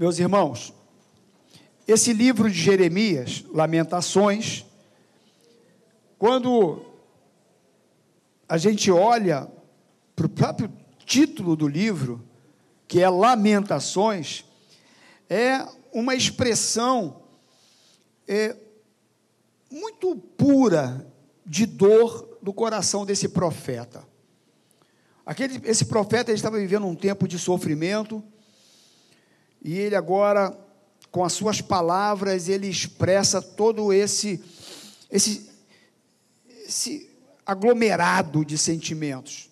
Meus irmãos, esse livro de Jeremias, Lamentações, quando a gente olha para o próprio título do livro, que é Lamentações, é uma expressão é, muito pura de dor do coração desse profeta. Aquele, esse profeta estava vivendo um tempo de sofrimento, e ele agora, com as suas palavras, ele expressa todo esse, esse, esse aglomerado de sentimentos.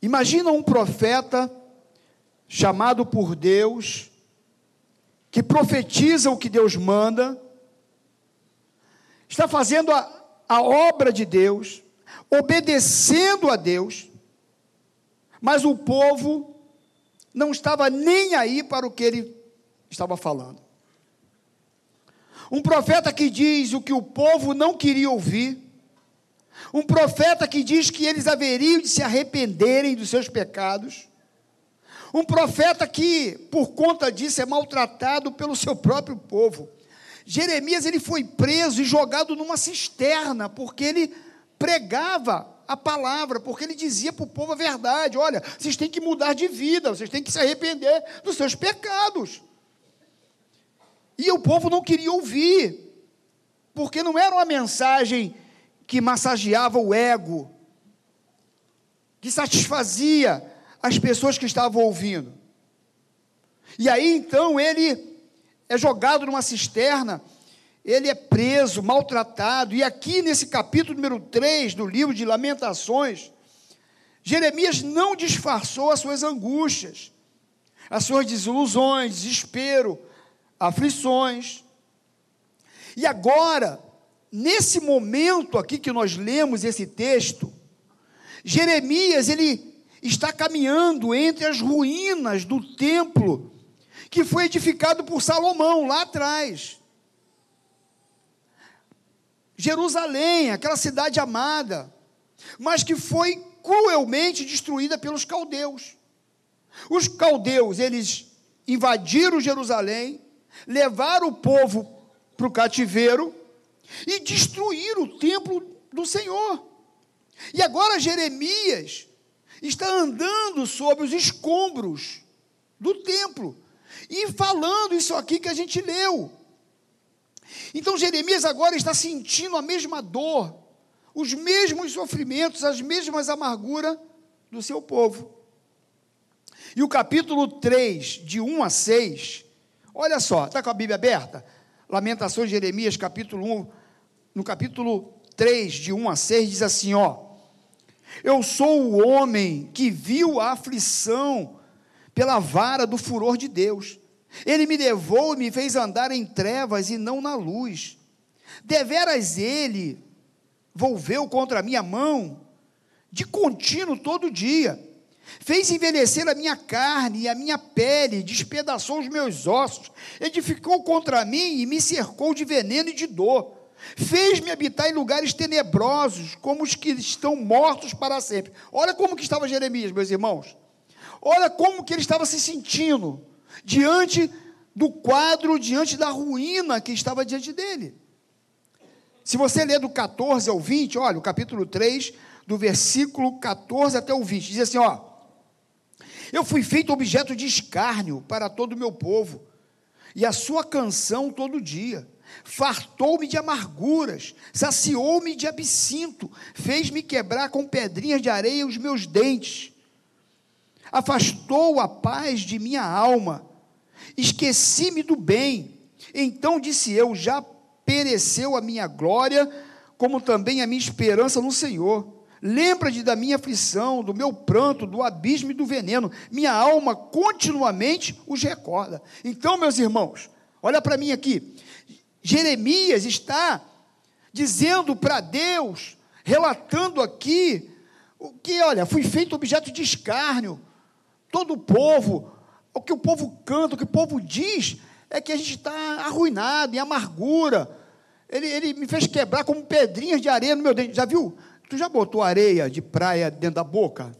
Imagina um profeta chamado por Deus, que profetiza o que Deus manda, está fazendo a, a obra de Deus, obedecendo a Deus, mas o povo não estava nem aí para o que ele estava falando. Um profeta que diz o que o povo não queria ouvir, um profeta que diz que eles haveriam de se arrependerem dos seus pecados. Um profeta que, por conta disso, é maltratado pelo seu próprio povo. Jeremias ele foi preso e jogado numa cisterna, porque ele pregava a palavra, porque ele dizia para o povo a verdade: olha, vocês têm que mudar de vida, vocês têm que se arrepender dos seus pecados. E o povo não queria ouvir, porque não era uma mensagem que massageava o ego, que satisfazia as pessoas que estavam ouvindo. E aí então ele é jogado numa cisterna, ele é preso, maltratado, e aqui nesse capítulo número 3 do livro de Lamentações, Jeremias não disfarçou as suas angústias, as suas desilusões, desespero, aflições. E agora, Nesse momento aqui que nós lemos esse texto, Jeremias ele está caminhando entre as ruínas do templo que foi edificado por Salomão lá atrás. Jerusalém, aquela cidade amada, mas que foi cruelmente destruída pelos caldeus. Os caldeus, eles invadiram Jerusalém, levaram o povo para o cativeiro e destruir o templo do Senhor. E agora Jeremias está andando sobre os escombros do templo e falando isso aqui que a gente leu. Então Jeremias agora está sentindo a mesma dor, os mesmos sofrimentos, as mesmas amarguras do seu povo. E o capítulo 3, de 1 a 6, olha só, está com a Bíblia aberta? Lamentações de Jeremias, capítulo 1, no capítulo 3, de 1 a 6, diz assim: ó. Eu sou o homem que viu a aflição pela vara do furor de Deus. Ele me levou e me fez andar em trevas e não na luz. Deveras ele volveu contra a minha mão, de contínuo todo dia. Fez envelhecer a minha carne e a minha pele, despedaçou os meus ossos, edificou contra mim e me cercou de veneno e de dor. Fez-me habitar em lugares tenebrosos, como os que estão mortos para sempre. Olha como que estava Jeremias, meus irmãos. Olha como que ele estava se sentindo diante do quadro, diante da ruína que estava diante dele. Se você ler do 14 ao 20, olha, o capítulo 3, do versículo 14 até o 20, diz assim, ó: Eu fui feito objeto de escárnio para todo o meu povo, e a sua canção todo dia fartou-me de amarguras, saciou-me de absinto, fez-me quebrar com pedrinhas de areia os meus dentes, afastou a paz de minha alma, esqueci-me do bem. Então disse eu: já pereceu a minha glória, como também a minha esperança no Senhor. Lembra-te da minha aflição, do meu pranto, do abismo e do veneno. Minha alma continuamente os recorda. Então, meus irmãos, olha para mim aqui. Jeremias está dizendo para Deus, relatando aqui, o que, olha, fui feito objeto de escárnio. Todo o povo, o que o povo canta, o que o povo diz, é que a gente está arruinado, em amargura. Ele, ele me fez quebrar como pedrinhas de areia no meu dente. Já viu? Tu já botou areia de praia dentro da boca?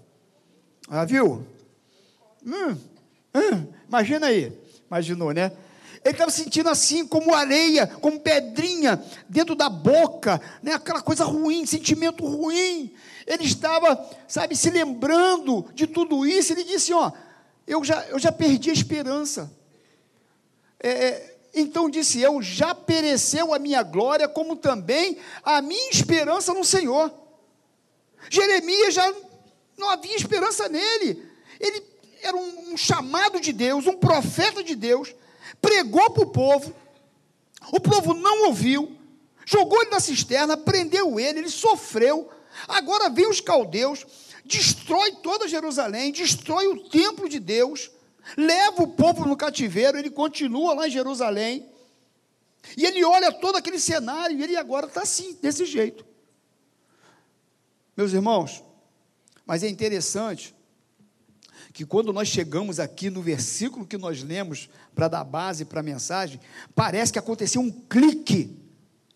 Já viu? Hum, hum, imagina aí. Imaginou, né? Ele estava sentindo assim, como areia, como pedrinha, dentro da boca, né? aquela coisa ruim, sentimento ruim. Ele estava, sabe, se lembrando de tudo isso. Ele disse: Ó, eu já, eu já perdi a esperança. É, é, então disse eu: já pereceu a minha glória, como também a minha esperança no Senhor. Jeremias já não havia esperança nele. Ele era um, um chamado de Deus, um profeta de Deus, pregou para o povo, o povo não ouviu, jogou ele na cisterna, prendeu ele, ele sofreu. Agora vem os caldeus, destrói toda Jerusalém, destrói o templo de Deus, leva o povo no cativeiro, ele continua lá em Jerusalém. E ele olha todo aquele cenário e ele agora está assim, desse jeito. Meus irmãos, mas é interessante que quando nós chegamos aqui no versículo que nós lemos para dar base para a mensagem, parece que aconteceu um clique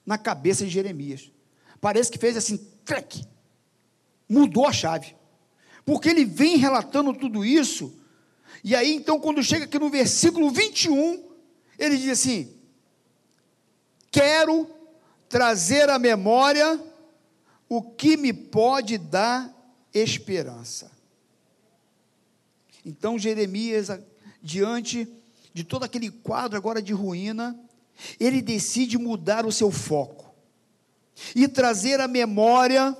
na cabeça de Jeremias. Parece que fez assim, clique. Mudou a chave. Porque ele vem relatando tudo isso, e aí então, quando chega aqui no versículo 21, ele diz assim: Quero trazer à memória o que me pode dar esperança. Então Jeremias, diante de todo aquele quadro agora de ruína, ele decide mudar o seu foco e trazer à memória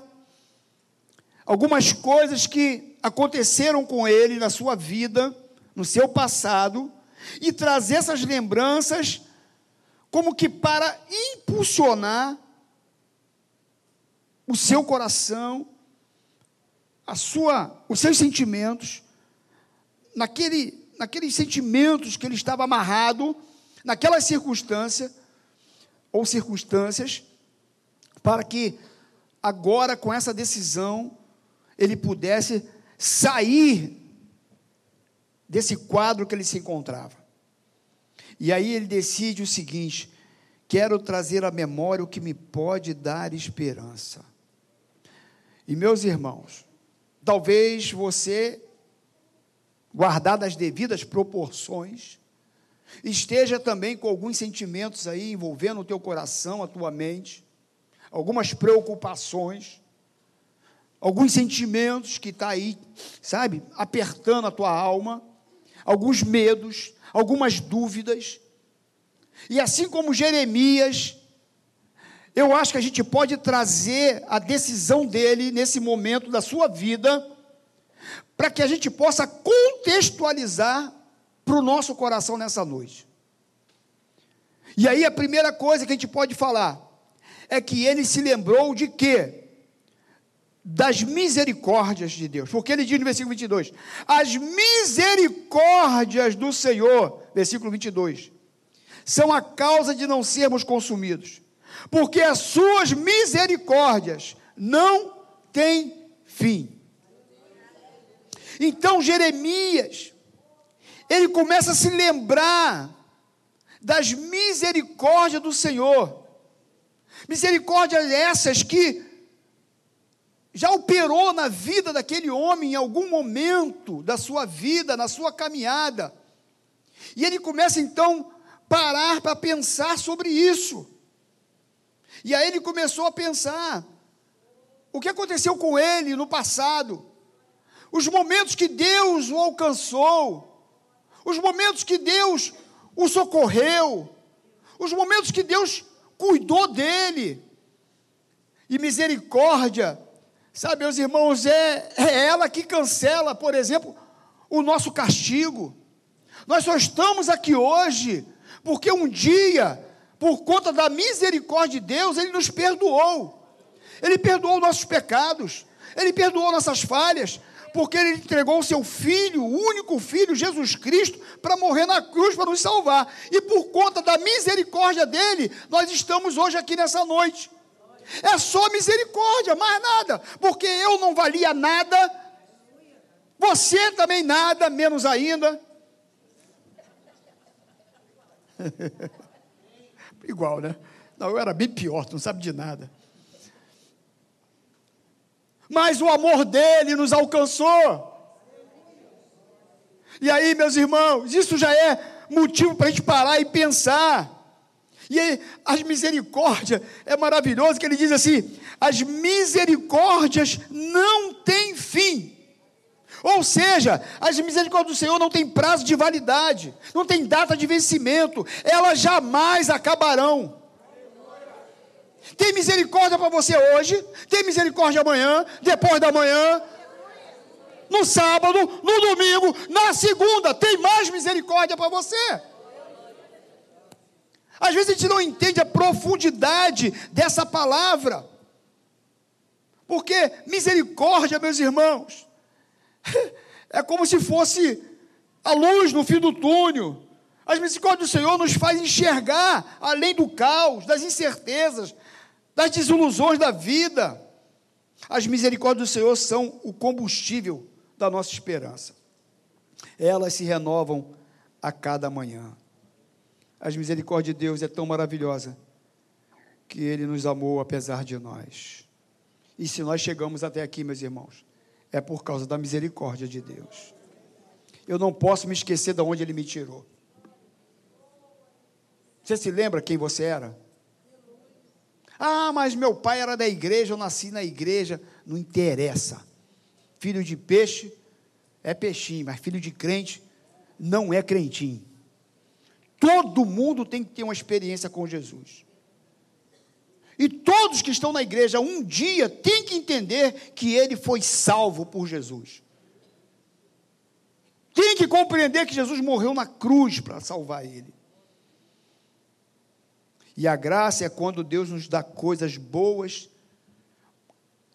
algumas coisas que aconteceram com ele na sua vida, no seu passado, e trazer essas lembranças como que para impulsionar o seu coração, a sua, os seus sentimentos naquele, naqueles sentimentos que ele estava amarrado, naquela circunstância, ou circunstâncias, para que agora, com essa decisão, ele pudesse sair desse quadro que ele se encontrava. E aí ele decide o seguinte: quero trazer à memória o que me pode dar esperança. E meus irmãos, talvez você guardado as devidas proporções, esteja também com alguns sentimentos aí envolvendo o teu coração, a tua mente, algumas preocupações, alguns sentimentos que está aí, sabe, apertando a tua alma, alguns medos, algumas dúvidas. E assim como Jeremias, eu acho que a gente pode trazer a decisão dele nesse momento da sua vida para que a gente possa contextualizar para o nosso coração nessa noite. E aí a primeira coisa que a gente pode falar é que ele se lembrou de quê? Das misericórdias de Deus. Porque ele diz no versículo 22: As misericórdias do Senhor, versículo 22, são a causa de não sermos consumidos. Porque as suas misericórdias não têm fim. Então Jeremias, ele começa a se lembrar das misericórdias do Senhor. Misericórdias essas que já operou na vida daquele homem em algum momento da sua vida, na sua caminhada. E ele começa então parar para pensar sobre isso. E aí ele começou a pensar o que aconteceu com ele no passado os momentos que Deus o alcançou, os momentos que Deus o socorreu, os momentos que Deus cuidou dele. E misericórdia, sabe, meus irmãos, é, é ela que cancela, por exemplo, o nosso castigo. Nós só estamos aqui hoje porque um dia, por conta da misericórdia de Deus, Ele nos perdoou. Ele perdoou nossos pecados, Ele perdoou nossas falhas, porque ele entregou o seu filho, o único filho, Jesus Cristo, para morrer na cruz para nos salvar. E por conta da misericórdia dele, nós estamos hoje aqui nessa noite. É só misericórdia, mais nada, porque eu não valia nada, você também nada, menos ainda. Igual, né? Não, eu era bem pior, tu não sabe de nada mas o amor dele nos alcançou. E aí, meus irmãos, isso já é motivo para a gente parar e pensar. E aí, as misericórdias, é maravilhoso que ele diz assim: as misericórdias não têm fim. Ou seja, as misericórdias do Senhor não têm prazo de validade, não tem data de vencimento, elas jamais acabarão. Tem misericórdia para você hoje, tem misericórdia amanhã, depois da manhã, no sábado, no domingo, na segunda, tem mais misericórdia para você. Às vezes a gente não entende a profundidade dessa palavra. Porque misericórdia, meus irmãos, é como se fosse a luz no fim do túnel. As misericórdias do Senhor nos faz enxergar além do caos, das incertezas, das desilusões da vida. As misericórdias do Senhor são o combustível da nossa esperança. Elas se renovam a cada manhã. As misericórdias de Deus é tão maravilhosa que Ele nos amou apesar de nós. E se nós chegamos até aqui, meus irmãos, é por causa da misericórdia de Deus. Eu não posso me esquecer de onde Ele me tirou. Você se lembra quem você era? Ah, mas meu pai era da igreja, eu nasci na igreja. Não interessa. Filho de peixe é peixinho, mas filho de crente não é crentinho. Todo mundo tem que ter uma experiência com Jesus. E todos que estão na igreja um dia têm que entender que ele foi salvo por Jesus. Tem que compreender que Jesus morreu na cruz para salvar ele. E a graça é quando Deus nos dá coisas boas.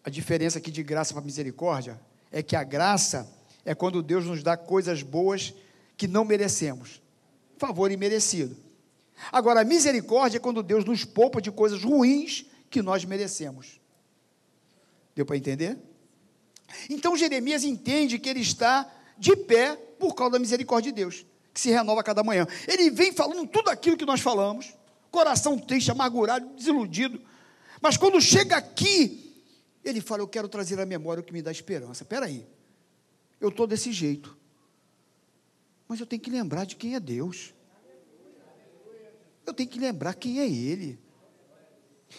A diferença aqui de graça para misericórdia é que a graça é quando Deus nos dá coisas boas que não merecemos favor imerecido. Agora, a misericórdia é quando Deus nos poupa de coisas ruins que nós merecemos. Deu para entender? Então Jeremias entende que ele está de pé por causa da misericórdia de Deus, que se renova a cada manhã. Ele vem falando tudo aquilo que nós falamos, coração triste, amargurado, desiludido. Mas quando chega aqui, ele fala: Eu quero trazer à memória o que me dá esperança. Espera aí, eu estou desse jeito. Mas eu tenho que lembrar de quem é Deus. Eu tenho que lembrar quem é Ele.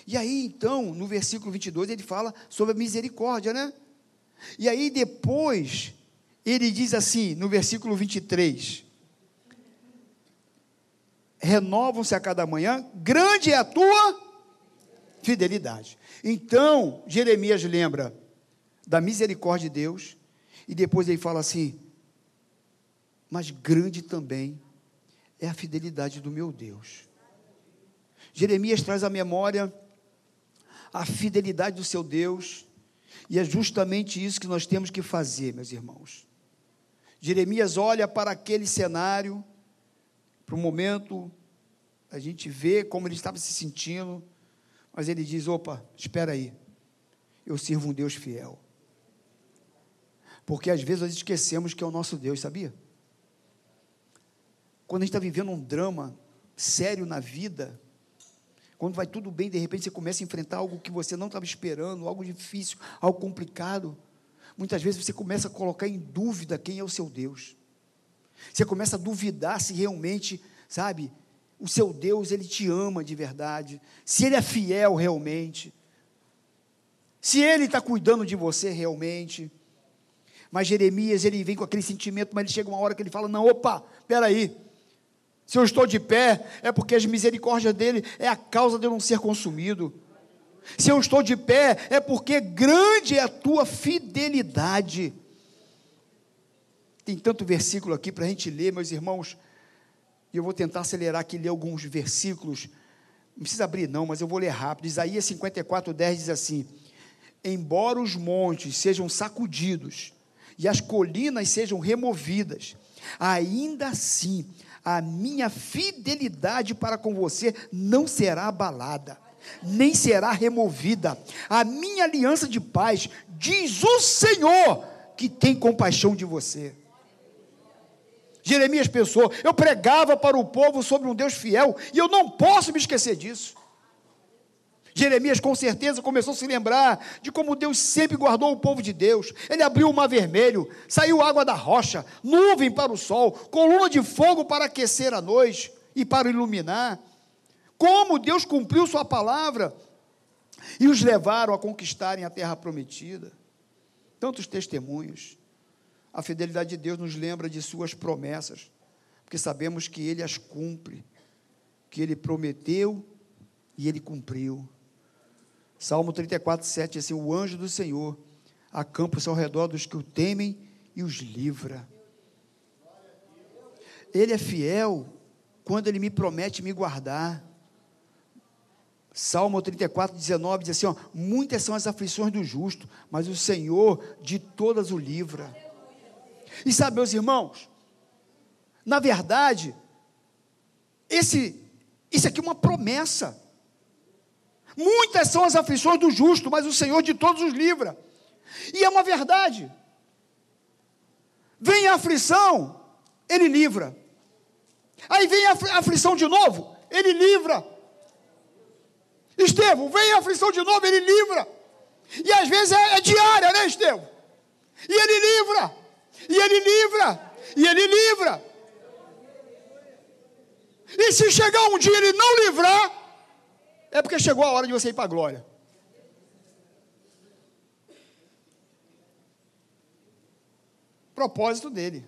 E aí, então, no versículo 22, ele fala sobre a misericórdia, né? E aí, depois, ele diz assim, no versículo 23: Renovam-se a cada manhã, grande é a tua fidelidade. Então, Jeremias lembra da misericórdia de Deus, e depois ele fala assim: mas grande também é a fidelidade do meu Deus. Jeremias traz à memória a fidelidade do seu Deus, e é justamente isso que nós temos que fazer, meus irmãos. Jeremias olha para aquele cenário, para o momento, a gente vê como ele estava se sentindo, mas ele diz: opa, espera aí, eu sirvo um Deus fiel. Porque às vezes nós esquecemos que é o nosso Deus, sabia? Quando a gente está vivendo um drama sério na vida, quando vai tudo bem, de repente você começa a enfrentar algo que você não estava esperando, algo difícil, algo complicado. Muitas vezes você começa a colocar em dúvida quem é o seu Deus. Você começa a duvidar se realmente, sabe, o seu Deus, ele te ama de verdade, se ele é fiel realmente, se ele está cuidando de você realmente. Mas Jeremias, ele vem com aquele sentimento, mas ele chega uma hora que ele fala: Não, opa, peraí, se eu estou de pé, é porque as misericórdias dele é a causa de eu não ser consumido. Se eu estou de pé, é porque grande é a tua fidelidade. Tem tanto versículo aqui para a gente ler, meus irmãos, e eu vou tentar acelerar aqui ler alguns versículos. Não precisa abrir, não, mas eu vou ler rápido. Isaías 54, 10 diz assim: Embora os montes sejam sacudidos e as colinas sejam removidas, ainda assim a minha fidelidade para com você não será abalada, nem será removida. A minha aliança de paz, diz o Senhor, que tem compaixão de você. Jeremias pensou: eu pregava para o povo sobre um Deus fiel, e eu não posso me esquecer disso. Jeremias, com certeza, começou a se lembrar de como Deus sempre guardou o povo de Deus. Ele abriu o mar vermelho, saiu água da rocha, nuvem para o sol, coluna de fogo para aquecer a noite e para iluminar. Como Deus cumpriu Sua palavra e os levaram a conquistarem a terra prometida. Tantos testemunhos. A fidelidade de Deus nos lembra de Suas promessas, porque sabemos que Ele as cumpre, que Ele prometeu e Ele cumpriu. Salmo 34, 7 diz assim: O anjo do Senhor acampa-se ao redor dos que o temem e os livra. Ele é fiel quando ele me promete me guardar. Salmo 34, 19 diz assim: ó, Muitas são as aflições do justo, mas o Senhor de todas o livra. E sabe, meus irmãos, na verdade, esse, isso aqui é uma promessa. Muitas são as aflições do justo, mas o Senhor de todos os livra. E é uma verdade. Vem a aflição, Ele livra. Aí vem a aflição de novo, Ele livra. Estevão, vem a aflição de novo, Ele livra. E às vezes é, é diária, né, Estevão? E Ele livra. E Ele livra. E Ele livra. E se chegar um dia Ele não livrar, é porque chegou a hora de você ir para a glória. Propósito dele.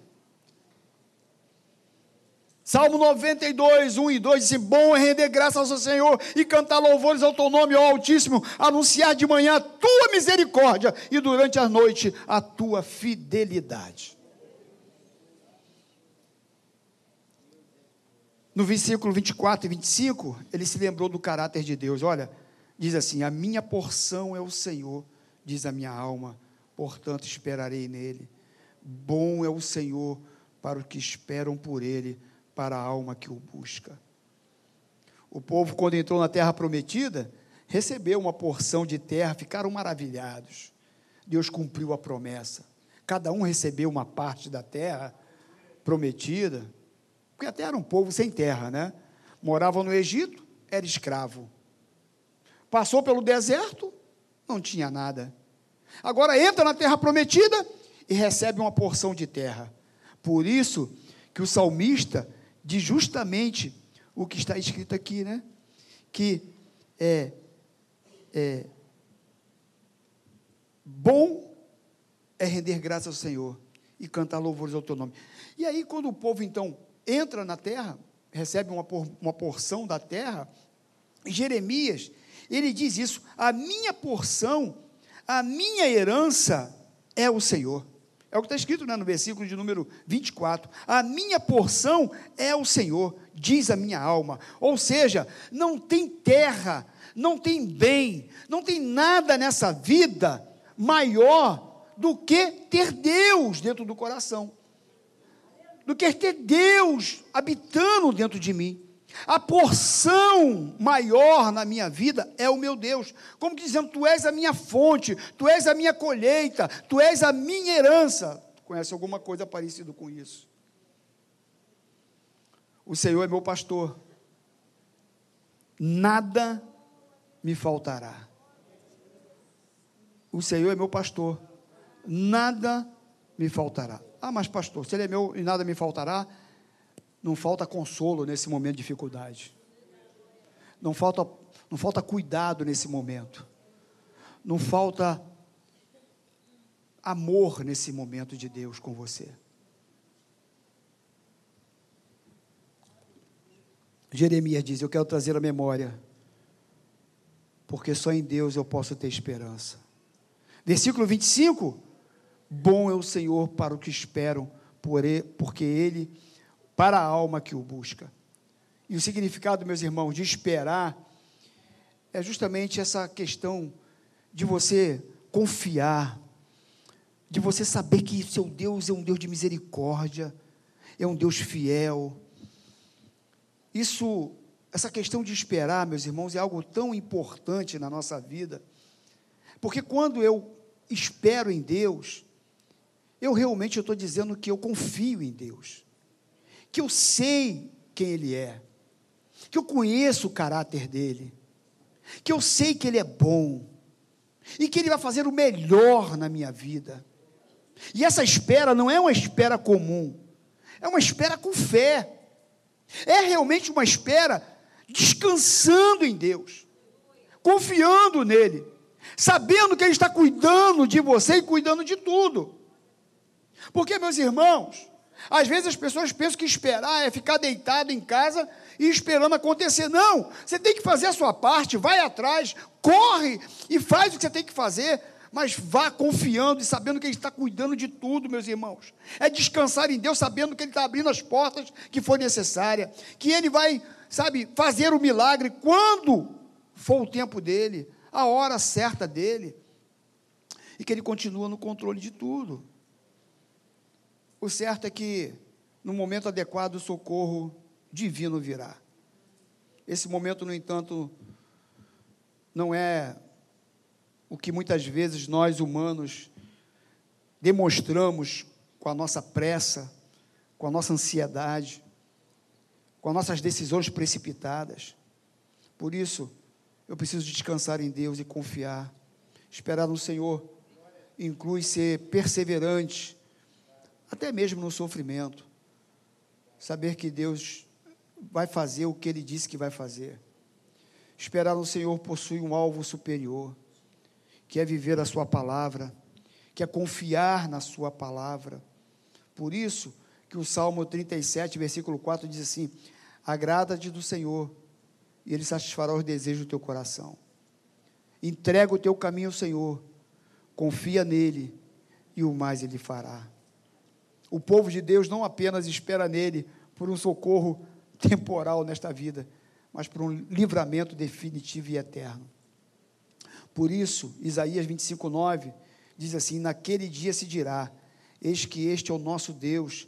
Salmo 92, 1 e 2 diz Bom é render graças ao Senhor e cantar louvores ao teu nome, ó Altíssimo, anunciar de manhã a tua misericórdia e durante a noite a tua fidelidade. No versículo 24 e 25, ele se lembrou do caráter de Deus. Olha, diz assim: A minha porção é o Senhor, diz a minha alma, portanto esperarei nele. Bom é o Senhor para os que esperam por ele, para a alma que o busca. O povo, quando entrou na terra prometida, recebeu uma porção de terra, ficaram maravilhados. Deus cumpriu a promessa. Cada um recebeu uma parte da terra prometida porque até era um povo sem terra, né? Morava no Egito, era escravo. Passou pelo deserto, não tinha nada. Agora entra na terra prometida e recebe uma porção de terra. Por isso que o salmista diz justamente o que está escrito aqui, né? Que é, é bom é render graças ao Senhor e cantar louvores ao teu nome. E aí, quando o povo então entra na terra, recebe uma, por, uma porção da terra. Jeremias, ele diz isso: a minha porção, a minha herança é o Senhor. É o que está escrito né, no versículo de número 24. A minha porção é o Senhor, diz a minha alma. Ou seja, não tem terra, não tem bem, não tem nada nessa vida maior do que ter Deus dentro do coração do que ter Deus habitando dentro de mim. A porção maior na minha vida é o meu Deus. Como dizendo, tu és a minha fonte, tu és a minha colheita, tu és a minha herança. Conhece alguma coisa parecida com isso? O Senhor é meu pastor. Nada me faltará. O Senhor é meu pastor. Nada me faltará. Ah, mas pastor, se ele é meu e nada me faltará, não falta consolo nesse momento de dificuldade. Não falta, não falta cuidado nesse momento. Não falta amor nesse momento de Deus com você. Jeremias diz: Eu quero trazer a memória, porque só em Deus eu posso ter esperança. Versículo 25 Bom é o Senhor para o que esperam, porque Ele, para a alma que o busca. E o significado, meus irmãos, de esperar é justamente essa questão de você confiar, de você saber que seu Deus é um Deus de misericórdia, é um Deus fiel. Isso, essa questão de esperar, meus irmãos, é algo tão importante na nossa vida, porque quando eu espero em Deus, eu realmente estou dizendo que eu confio em Deus, que eu sei quem Ele é, que eu conheço o caráter dele, que eu sei que Ele é bom. E que Ele vai fazer o melhor na minha vida. E essa espera não é uma espera comum, é uma espera com fé. É realmente uma espera descansando em Deus, confiando nele, sabendo que Ele está cuidando de você e cuidando de tudo. Porque, meus irmãos, às vezes as pessoas pensam que esperar é ficar deitado em casa e esperando acontecer. Não, você tem que fazer a sua parte, vai atrás, corre e faz o que você tem que fazer, mas vá confiando e sabendo que Ele está cuidando de tudo, meus irmãos. É descansar em Deus, sabendo que Ele está abrindo as portas que for necessária, que Ele vai, sabe, fazer o milagre quando for o tempo dele, a hora certa dele, e que Ele continua no controle de tudo. O certo é que, no momento adequado, o socorro divino virá. Esse momento, no entanto, não é o que muitas vezes nós humanos demonstramos com a nossa pressa, com a nossa ansiedade, com as nossas decisões precipitadas. Por isso, eu preciso descansar em Deus e confiar. Esperar no Senhor inclui ser perseverante até mesmo no sofrimento. Saber que Deus vai fazer o que Ele disse que vai fazer. Esperar no Senhor possui um alvo superior, que é viver a Sua palavra, que é confiar na Sua palavra. Por isso que o Salmo 37, versículo 4 diz assim: Agrada-te do Senhor, e Ele satisfará os desejos do teu coração. Entrega o teu caminho ao Senhor, confia nele, e o mais Ele fará. O povo de Deus não apenas espera nele por um socorro temporal nesta vida, mas por um livramento definitivo e eterno. Por isso, Isaías 25, 9 diz assim: Naquele dia se dirá: Eis que este é o nosso Deus,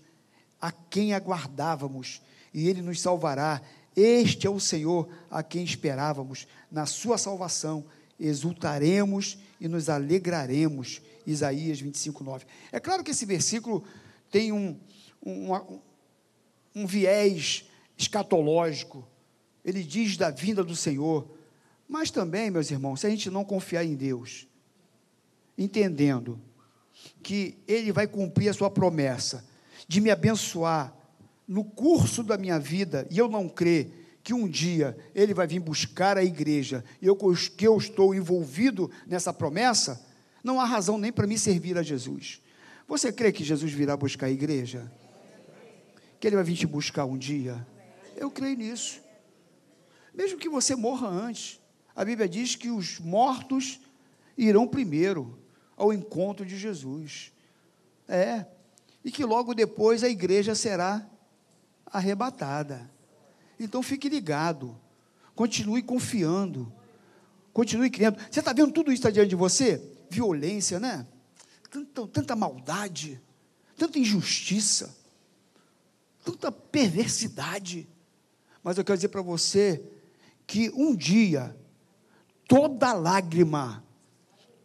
a quem aguardávamos, e ele nos salvará. Este é o Senhor a quem esperávamos. Na sua salvação exultaremos e nos alegraremos. Isaías 25, 9. É claro que esse versículo tem um, um, um viés escatológico. Ele diz da vinda do Senhor. Mas também, meus irmãos, se a gente não confiar em Deus, entendendo que Ele vai cumprir a sua promessa de me abençoar no curso da minha vida, e eu não crer que um dia Ele vai vir buscar a igreja, e eu, que eu estou envolvido nessa promessa, não há razão nem para me servir a Jesus. Você crê que Jesus virá buscar a igreja? Que ele vai vir te buscar um dia? Eu creio nisso. Mesmo que você morra antes. A Bíblia diz que os mortos irão primeiro ao encontro de Jesus. É. E que logo depois a igreja será arrebatada. Então fique ligado. Continue confiando. Continue crendo. Você está vendo tudo isso diante de você? Violência, né? Tanta, tanta maldade, tanta injustiça, tanta perversidade. Mas eu quero dizer para você que um dia toda lágrima,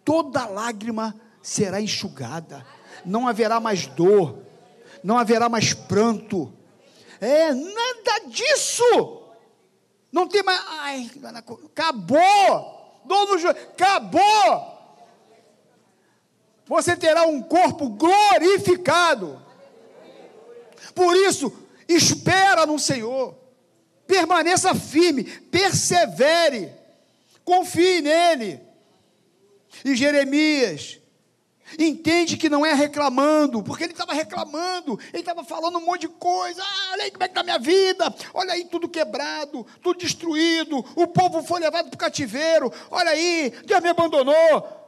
toda lágrima será enxugada. Não haverá mais dor, não haverá mais pranto. É, nada disso. Não tem mais. Ai, acabou. Dor no joelho. Acabou você terá um corpo glorificado. Por isso, espera no Senhor, permaneça firme, persevere, confie nele. E Jeremias entende que não é reclamando, porque ele estava reclamando, ele estava falando um monte de coisa. Ah, olha aí como é que está a minha vida, olha aí tudo quebrado, tudo destruído, o povo foi levado para o cativeiro, olha aí, Deus me abandonou.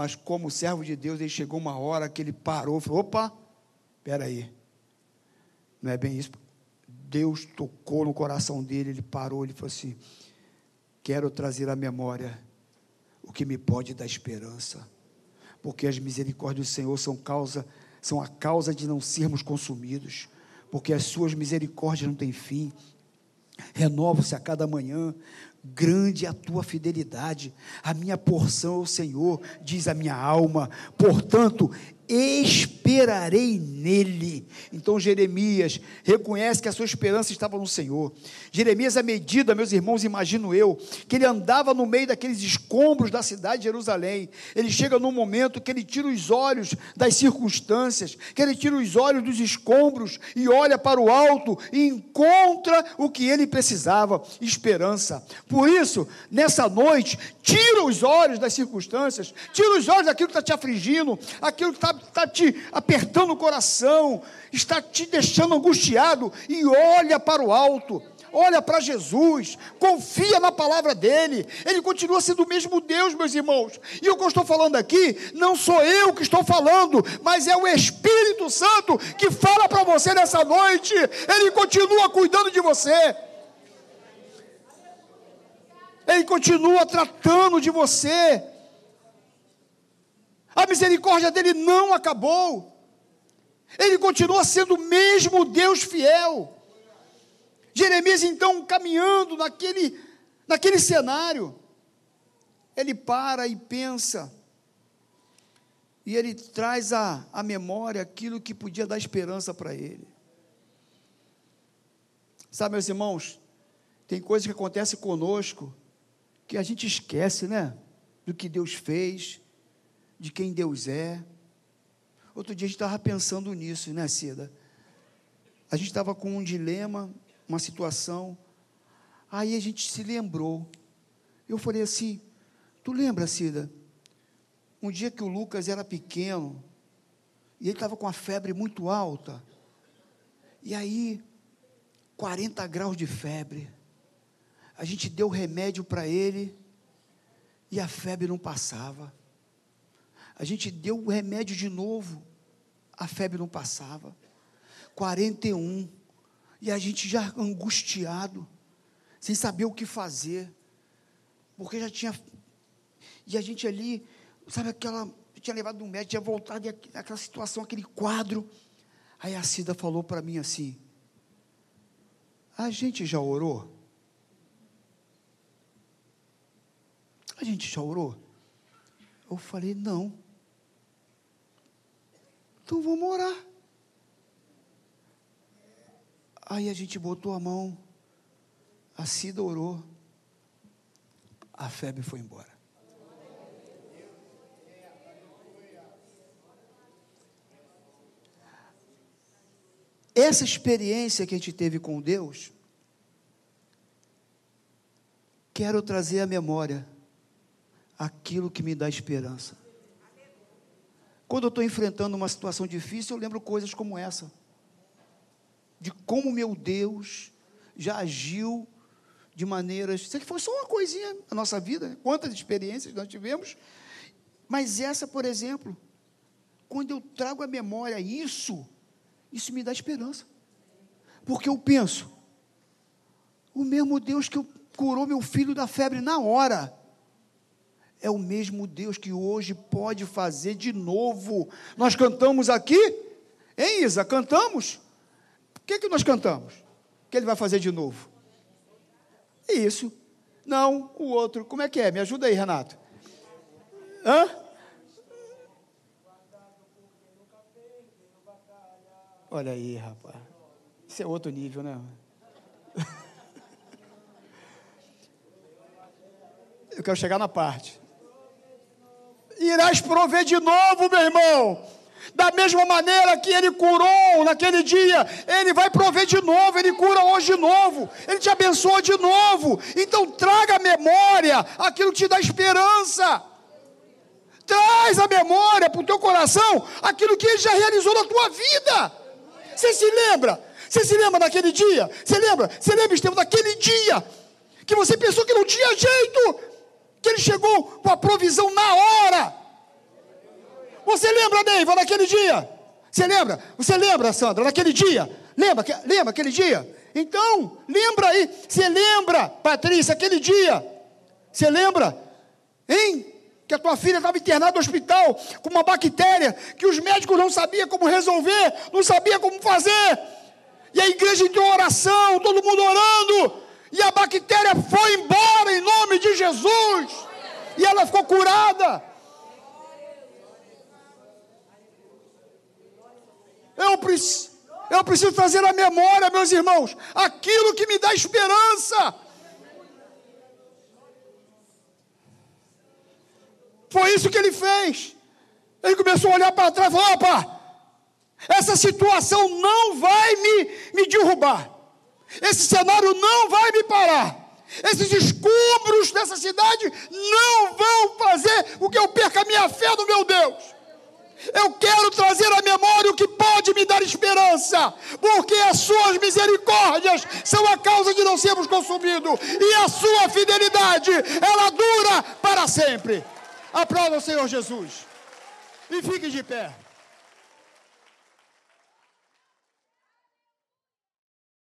Mas como servo de Deus, ele chegou uma hora que ele parou, falou: opa, espera aí, não é bem isso. Deus tocou no coração dele, ele parou, ele falou assim: quero trazer à memória o que me pode dar esperança, porque as misericórdias do Senhor são causa, são a causa de não sermos consumidos, porque as suas misericórdias não têm fim, renovam-se a cada manhã, Grande é a tua fidelidade, a minha porção é o Senhor, diz a minha alma. Portanto, esperarei nele. Então Jeremias reconhece que a sua esperança estava no Senhor. Jeremias, à medida, meus irmãos, imagino eu, que ele andava no meio daqueles escombros da cidade de Jerusalém. Ele chega num momento que ele tira os olhos das circunstâncias, que ele tira os olhos dos escombros e olha para o alto e encontra o que ele precisava: esperança. Por isso, nessa noite, tira os olhos das circunstâncias, tira os olhos daquilo que está te afligindo, aquilo que está está te apertando o coração, está te deixando angustiado, e olha para o alto, olha para Jesus, confia na palavra dele, ele continua sendo o mesmo Deus, meus irmãos. E o que eu estou falando aqui, não sou eu que estou falando, mas é o Espírito Santo que fala para você nessa noite, ele continua cuidando de você. Ele continua tratando de você. A misericórdia dele não acabou. Ele continua sendo o mesmo Deus fiel. Jeremias, então, caminhando naquele, naquele cenário, ele para e pensa, e ele traz à, à memória aquilo que podia dar esperança para ele. Sabe, meus irmãos, tem coisas que acontecem conosco que a gente esquece, né? Do que Deus fez, de quem Deus é. Outro dia a gente estava pensando nisso, né, Cida? A gente estava com um dilema, uma situação. Aí a gente se lembrou. Eu falei assim: Tu lembra, Cida? Um dia que o Lucas era pequeno, e ele estava com a febre muito alta. E aí, 40 graus de febre. A gente deu remédio para ele, e a febre não passava. A gente deu o remédio de novo, a febre não passava. 41. E a gente já angustiado, sem saber o que fazer. Porque já tinha. E a gente ali, sabe aquela. Tinha levado um médico, tinha voltado, e aquela situação, aquele quadro. Aí a Cida falou para mim assim: A gente já orou? A gente já orou? Eu falei: Não. Então vamos orar. Aí a gente botou a mão, a Cida orou, a febre foi embora. Essa experiência que a gente teve com Deus, quero trazer à memória aquilo que me dá esperança. Quando eu estou enfrentando uma situação difícil, eu lembro coisas como essa. De como meu Deus já agiu de maneiras. Isso aqui foi só uma coisinha na nossa vida, né? quantas experiências nós tivemos. Mas essa, por exemplo, quando eu trago à memória isso, isso me dá esperança. Porque eu penso, o mesmo Deus que curou meu filho da febre na hora, é o mesmo Deus que hoje pode fazer de novo. Nós cantamos aqui, hein, Isa? Cantamos? O que, que nós cantamos? Que ele vai fazer de novo? Isso. Não, o outro. Como é que é? Me ajuda aí, Renato. Hã? Olha aí, rapaz. Isso é outro nível, né? Eu quero chegar na parte irás prover de novo, meu irmão. Da mesma maneira que ele curou naquele dia, ele vai prover de novo, ele cura hoje de novo, ele te abençoa de novo. Então traga à memória aquilo que te dá esperança. Traz a memória para o teu coração aquilo que ele já realizou na tua vida. Você se lembra? Você se lembra daquele dia? Você lembra? Você lembra, Estevão, daquele dia que você pensou que não tinha jeito? que ele chegou com a provisão na hora. Você lembra, Neiva, naquele dia? Você lembra? Você lembra, Sandra, naquele dia? Lembra, lembra aquele dia? Então, lembra aí. Você lembra, Patrícia, aquele dia? Você lembra? Hein? Que a tua filha estava internada no hospital com uma bactéria que os médicos não sabiam como resolver, não sabiam como fazer. E a igreja entrou em oração, todo mundo orando. E a bactéria foi embora em nome de Jesus. E ela ficou curada. Eu preciso, eu preciso trazer à memória, meus irmãos, aquilo que me dá esperança. Foi isso que ele fez. Ele começou a olhar para trás e falou: opa, essa situação não vai me, me derrubar. Esse cenário não vai me parar. Esses escombros dessa cidade não vão fazer com que eu perca a minha fé no meu Deus. Eu quero trazer à memória o que pode me dar esperança, porque as suas misericórdias são a causa de não sermos consumidos, e a sua fidelidade, ela dura para sempre. Aplauda o Senhor Jesus e fique de pé.